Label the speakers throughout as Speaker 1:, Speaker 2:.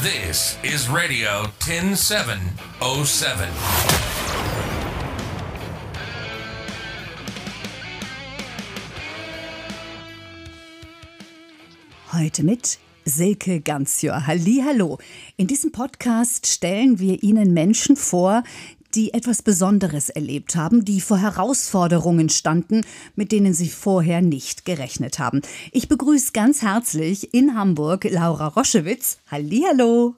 Speaker 1: This is Radio 10707.
Speaker 2: Heute mit Silke Ganzjör. Hallo. In diesem Podcast stellen wir Ihnen Menschen vor, die etwas Besonderes erlebt haben, die vor Herausforderungen standen, mit denen sie vorher nicht gerechnet haben. Ich begrüße ganz herzlich in Hamburg Laura Roschewitz. Hallihallo.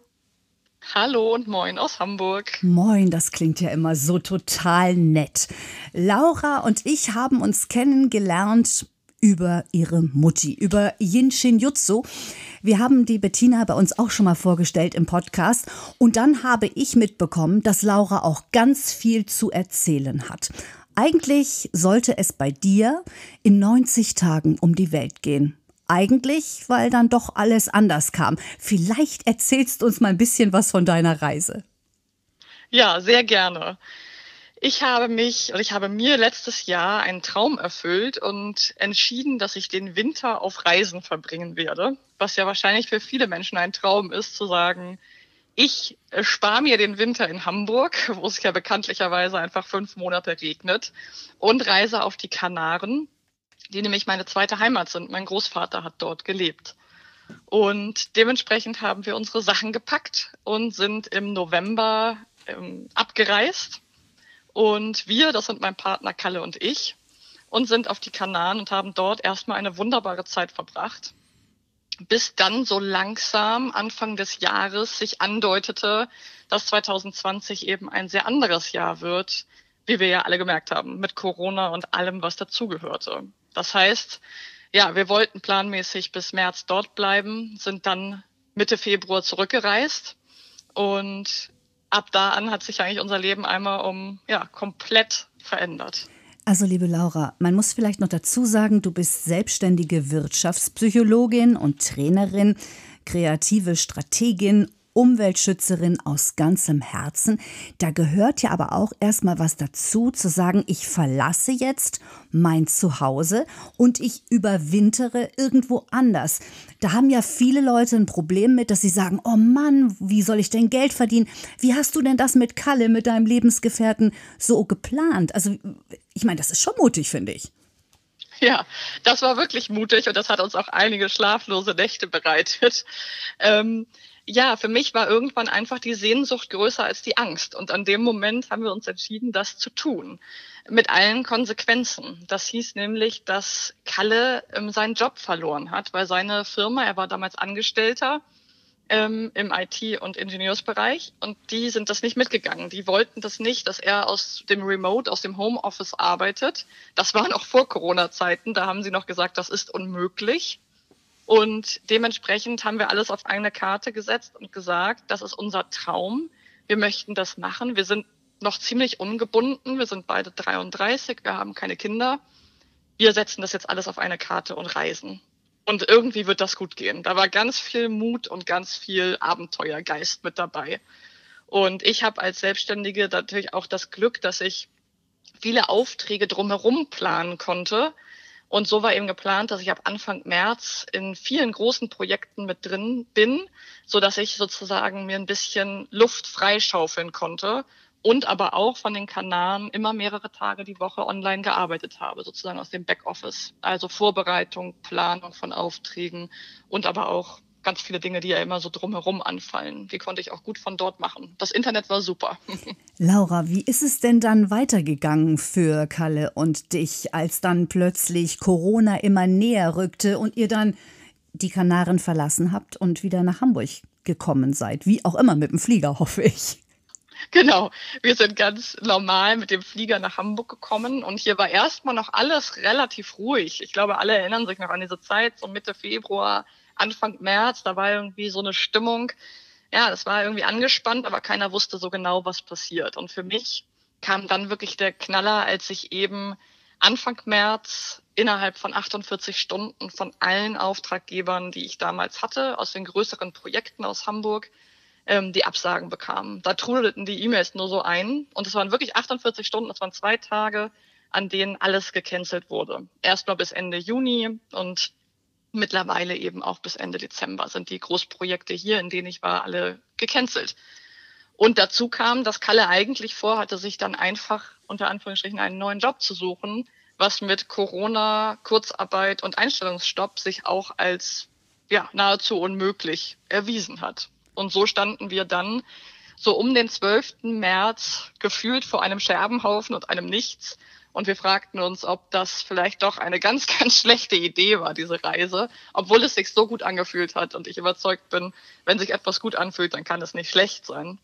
Speaker 3: Hallo und moin aus Hamburg.
Speaker 2: Moin, das klingt ja immer so total nett. Laura und ich haben uns kennengelernt über ihre Mutti, über Yin Shin Jutsu. Wir haben die Bettina bei uns auch schon mal vorgestellt im Podcast. Und dann habe ich mitbekommen, dass Laura auch ganz viel zu erzählen hat. Eigentlich sollte es bei dir in 90 Tagen um die Welt gehen. Eigentlich, weil dann doch alles anders kam. Vielleicht erzählst du uns mal ein bisschen was von deiner Reise.
Speaker 3: Ja, sehr gerne. Ich habe mich oder ich habe mir letztes Jahr einen Traum erfüllt und entschieden, dass ich den Winter auf Reisen verbringen werde. Was ja wahrscheinlich für viele Menschen ein Traum ist, zu sagen, ich spare mir den Winter in Hamburg, wo es ja bekanntlicherweise einfach fünf Monate regnet, und reise auf die Kanaren, die nämlich meine zweite Heimat sind. Mein Großvater hat dort gelebt. Und dementsprechend haben wir unsere Sachen gepackt und sind im November ähm, abgereist und wir, das sind mein Partner Kalle und ich, und sind auf die Kanaren und haben dort erstmal eine wunderbare Zeit verbracht, bis dann so langsam Anfang des Jahres sich andeutete, dass 2020 eben ein sehr anderes Jahr wird, wie wir ja alle gemerkt haben, mit Corona und allem, was dazugehörte. Das heißt, ja, wir wollten planmäßig bis März dort bleiben, sind dann Mitte Februar zurückgereist und ab da an hat sich eigentlich unser Leben einmal um ja komplett verändert.
Speaker 2: Also liebe Laura, man muss vielleicht noch dazu sagen, du bist selbstständige Wirtschaftspsychologin und Trainerin, kreative Strategin Umweltschützerin aus ganzem Herzen. Da gehört ja aber auch erstmal was dazu, zu sagen, ich verlasse jetzt mein Zuhause und ich überwintere irgendwo anders. Da haben ja viele Leute ein Problem mit, dass sie sagen, oh Mann, wie soll ich denn Geld verdienen? Wie hast du denn das mit Kalle, mit deinem Lebensgefährten so geplant? Also, ich meine, das ist schon mutig, finde ich.
Speaker 3: Ja, das war wirklich mutig und das hat uns auch einige schlaflose Nächte bereitet. Ähm, ja, für mich war irgendwann einfach die Sehnsucht größer als die Angst. Und an dem Moment haben wir uns entschieden, das zu tun. Mit allen Konsequenzen. Das hieß nämlich, dass Kalle ähm, seinen Job verloren hat, weil seine Firma, er war damals Angestellter ähm, im IT- und Ingenieursbereich und die sind das nicht mitgegangen. Die wollten das nicht, dass er aus dem Remote, aus dem Homeoffice arbeitet. Das war noch vor Corona-Zeiten. Da haben sie noch gesagt, das ist unmöglich. Und dementsprechend haben wir alles auf eine Karte gesetzt und gesagt, das ist unser Traum. Wir möchten das machen. Wir sind noch ziemlich ungebunden. Wir sind beide 33. Wir haben keine Kinder. Wir setzen das jetzt alles auf eine Karte und reisen. Und irgendwie wird das gut gehen. Da war ganz viel Mut und ganz viel Abenteuergeist mit dabei. Und ich habe als Selbstständige natürlich auch das Glück, dass ich viele Aufträge drumherum planen konnte und so war eben geplant, dass ich ab Anfang März in vielen großen Projekten mit drin bin, so dass ich sozusagen mir ein bisschen Luft freischaufeln konnte und aber auch von den Kanaren immer mehrere Tage die Woche online gearbeitet habe, sozusagen aus dem Backoffice. Also Vorbereitung, Planung von Aufträgen und aber auch ganz viele Dinge, die ja immer so drumherum anfallen. Die konnte ich auch gut von dort machen. Das Internet war super.
Speaker 2: Laura, wie ist es denn dann weitergegangen für Kalle und dich, als dann plötzlich Corona immer näher rückte und ihr dann die Kanaren verlassen habt und wieder nach Hamburg gekommen seid? Wie auch immer mit dem Flieger, hoffe ich.
Speaker 3: Genau, wir sind ganz normal mit dem Flieger nach Hamburg gekommen und hier war erstmal noch alles relativ ruhig. Ich glaube, alle erinnern sich noch an diese Zeit, so Mitte Februar, Anfang März, da war irgendwie so eine Stimmung. Ja, das war irgendwie angespannt, aber keiner wusste so genau, was passiert. Und für mich kam dann wirklich der Knaller, als ich eben Anfang März innerhalb von 48 Stunden von allen Auftraggebern, die ich damals hatte, aus den größeren Projekten aus Hamburg, ähm, die Absagen bekam. Da trudelten die E-Mails nur so ein. Und es waren wirklich 48 Stunden, das waren zwei Tage, an denen alles gecancelt wurde. Erstmal bis Ende Juni und Mittlerweile eben auch bis Ende Dezember sind die Großprojekte hier, in denen ich war, alle gecancelt. Und dazu kam, dass Kalle eigentlich vorhatte, sich dann einfach unter Anführungsstrichen einen neuen Job zu suchen, was mit Corona, Kurzarbeit und Einstellungsstopp sich auch als ja, nahezu unmöglich erwiesen hat. Und so standen wir dann so um den 12. März gefühlt vor einem Scherbenhaufen und einem Nichts und wir fragten uns, ob das vielleicht doch eine ganz, ganz schlechte Idee war, diese Reise, obwohl es sich so gut angefühlt hat und ich überzeugt bin, wenn sich etwas gut anfühlt, dann kann es nicht schlecht sein.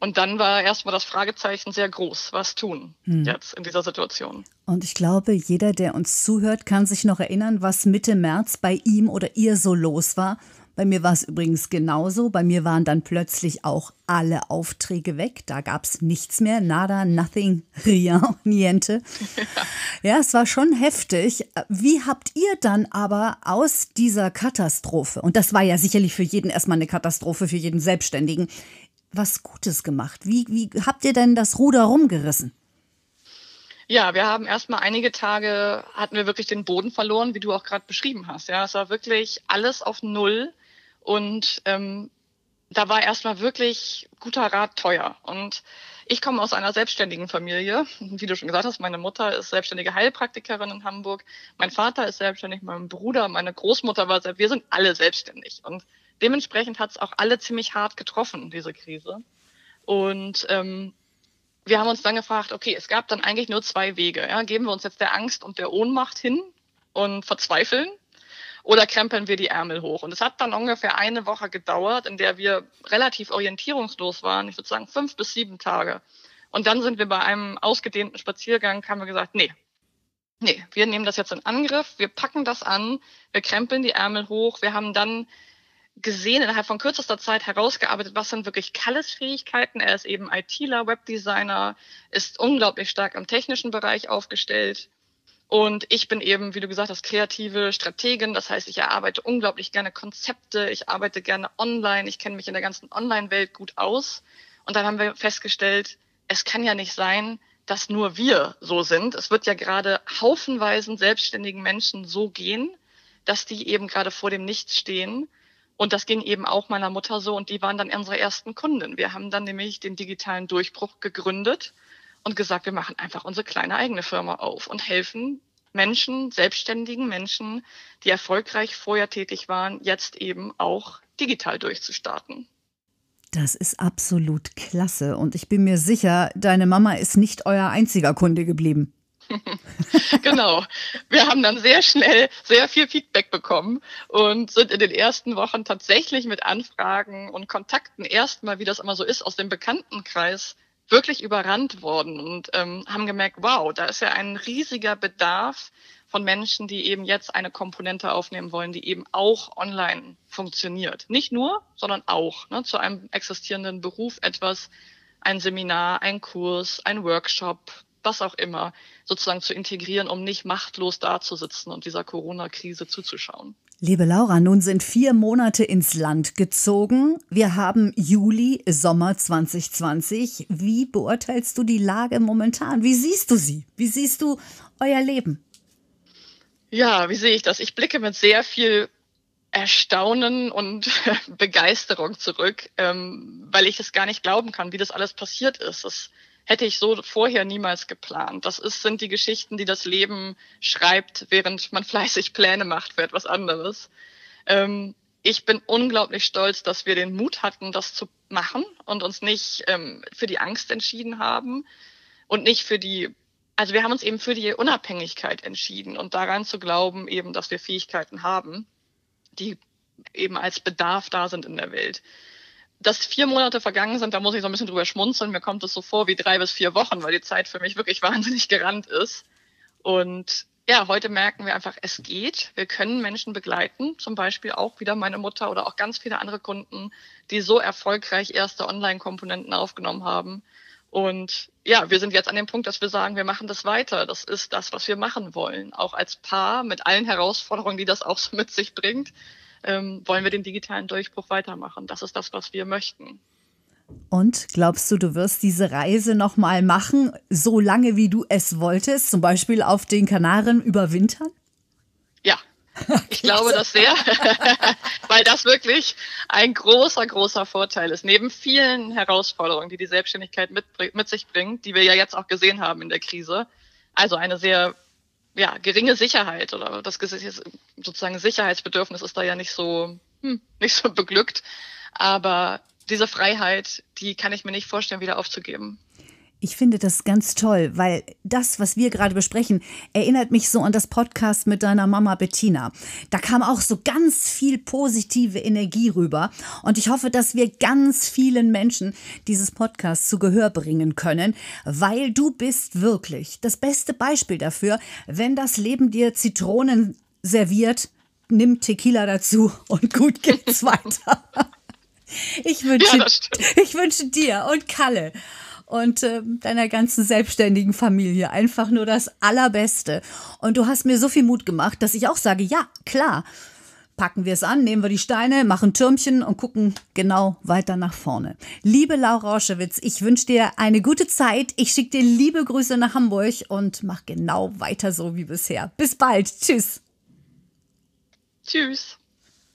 Speaker 3: Und dann war erstmal das Fragezeichen sehr groß. Was tun hm. jetzt in dieser Situation?
Speaker 2: Und ich glaube, jeder, der uns zuhört, kann sich noch erinnern, was Mitte März bei ihm oder ihr so los war. Bei mir war es übrigens genauso. Bei mir waren dann plötzlich auch alle Aufträge weg. Da gab es nichts mehr. Nada, nothing, rien, niente. Ja. ja, es war schon heftig. Wie habt ihr dann aber aus dieser Katastrophe, und das war ja sicherlich für jeden erstmal eine Katastrophe, für jeden Selbstständigen, was Gutes gemacht? Wie, wie habt ihr denn das Ruder rumgerissen?
Speaker 3: Ja, wir haben erstmal einige Tage, hatten wir wirklich den Boden verloren, wie du auch gerade beschrieben hast. Ja, es war wirklich alles auf Null. Und ähm, da war erstmal wirklich guter Rat teuer. Und ich komme aus einer selbstständigen Familie. Wie du schon gesagt hast, meine Mutter ist selbstständige Heilpraktikerin in Hamburg. Mein Vater ist selbstständig, mein Bruder, meine Großmutter war selbstständig. Wir sind alle selbstständig. Und dementsprechend hat es auch alle ziemlich hart getroffen, diese Krise. Und ähm, wir haben uns dann gefragt, okay, es gab dann eigentlich nur zwei Wege. Ja? Geben wir uns jetzt der Angst und der Ohnmacht hin und verzweifeln oder krempeln wir die Ärmel hoch. Und es hat dann ungefähr eine Woche gedauert, in der wir relativ orientierungslos waren. Ich würde sagen fünf bis sieben Tage. Und dann sind wir bei einem ausgedehnten Spaziergang, haben wir gesagt, nee, nee, wir nehmen das jetzt in Angriff, wir packen das an, wir krempeln die Ärmel hoch. Wir haben dann gesehen, innerhalb von kürzester Zeit herausgearbeitet, was sind wirklich Kalles Fähigkeiten. Er ist eben ITler, Webdesigner, ist unglaublich stark im technischen Bereich aufgestellt und ich bin eben, wie du gesagt hast, kreative Strategin. Das heißt, ich erarbeite unglaublich gerne Konzepte. Ich arbeite gerne online. Ich kenne mich in der ganzen Online-Welt gut aus. Und dann haben wir festgestellt, es kann ja nicht sein, dass nur wir so sind. Es wird ja gerade haufenweisen selbstständigen Menschen so gehen, dass die eben gerade vor dem Nichts stehen. Und das ging eben auch meiner Mutter so und die waren dann unsere ersten Kunden. Wir haben dann nämlich den digitalen Durchbruch gegründet und gesagt, wir machen einfach unsere kleine eigene Firma auf und helfen Menschen, selbstständigen Menschen, die erfolgreich vorher tätig waren, jetzt eben auch digital durchzustarten.
Speaker 2: Das ist absolut klasse und ich bin mir sicher, deine Mama ist nicht euer einziger Kunde geblieben.
Speaker 3: genau. Wir haben dann sehr schnell sehr viel Feedback bekommen und sind in den ersten Wochen tatsächlich mit Anfragen und Kontakten erstmal, wie das immer so ist, aus dem Bekanntenkreis wirklich überrannt worden und ähm, haben gemerkt, wow, da ist ja ein riesiger Bedarf von Menschen, die eben jetzt eine Komponente aufnehmen wollen, die eben auch online funktioniert. Nicht nur, sondern auch ne, zu einem existierenden Beruf etwas, ein Seminar, ein Kurs, ein Workshop, was auch immer, sozusagen zu integrieren, um nicht machtlos dazusitzen und dieser Corona-Krise zuzuschauen.
Speaker 2: Liebe Laura, nun sind vier Monate ins Land gezogen. Wir haben Juli, Sommer 2020. Wie beurteilst du die Lage momentan? Wie siehst du sie? Wie siehst du euer Leben?
Speaker 3: Ja, wie sehe ich das? Ich blicke mit sehr viel Erstaunen und Begeisterung zurück, ähm, weil ich es gar nicht glauben kann, wie das alles passiert ist. Das hätte ich so vorher niemals geplant. Das ist, sind die Geschichten, die das Leben schreibt, während man fleißig Pläne macht für etwas anderes. Ähm, ich bin unglaublich stolz, dass wir den Mut hatten, das zu machen und uns nicht ähm, für die Angst entschieden haben und nicht für die, also wir haben uns eben für die Unabhängigkeit entschieden und daran zu glauben, eben, dass wir Fähigkeiten haben, die eben als Bedarf da sind in der Welt dass vier Monate vergangen sind, da muss ich so ein bisschen drüber schmunzeln. Mir kommt es so vor wie drei bis vier Wochen, weil die Zeit für mich wirklich wahnsinnig gerannt ist. Und ja, heute merken wir einfach, es geht. Wir können Menschen begleiten, zum Beispiel auch wieder meine Mutter oder auch ganz viele andere Kunden, die so erfolgreich erste Online-Komponenten aufgenommen haben. Und ja, wir sind jetzt an dem Punkt, dass wir sagen, wir machen das weiter. Das ist das, was wir machen wollen. Auch als Paar mit allen Herausforderungen, die das auch so mit sich bringt ähm, wollen wir den digitalen Durchbruch weitermachen. Das ist das, was wir möchten.
Speaker 2: Und glaubst du, du wirst diese Reise nochmal machen, so lange wie du es wolltest, zum Beispiel auf den Kanaren überwintern?
Speaker 3: Ja, Ich glaube das sehr, weil das wirklich ein großer, großer Vorteil ist. Neben vielen Herausforderungen, die die Selbstständigkeit mit, mit sich bringt, die wir ja jetzt auch gesehen haben in der Krise. Also eine sehr ja, geringe Sicherheit oder das sozusagen Sicherheitsbedürfnis ist da ja nicht so, hm, nicht so beglückt. Aber diese Freiheit, die kann ich mir nicht vorstellen, wieder aufzugeben.
Speaker 2: Ich finde das ganz toll, weil das, was wir gerade besprechen, erinnert mich so an das Podcast mit deiner Mama Bettina. Da kam auch so ganz viel positive Energie rüber. Und ich hoffe, dass wir ganz vielen Menschen dieses Podcast zu Gehör bringen können, weil du bist wirklich das beste Beispiel dafür, wenn das Leben dir Zitronen serviert, nimm Tequila dazu und gut geht's weiter. Ich wünsche, ja, ich wünsche dir und Kalle und äh, deiner ganzen selbstständigen Familie einfach nur das Allerbeste. Und du hast mir so viel Mut gemacht, dass ich auch sage, ja, klar, packen wir es an, nehmen wir die Steine, machen Türmchen und gucken genau weiter nach vorne. Liebe Laura Rauschewitz, ich wünsche dir eine gute Zeit. Ich schicke dir liebe Grüße nach Hamburg und mach genau weiter so wie bisher. Bis bald. Tschüss.
Speaker 3: Tschüss.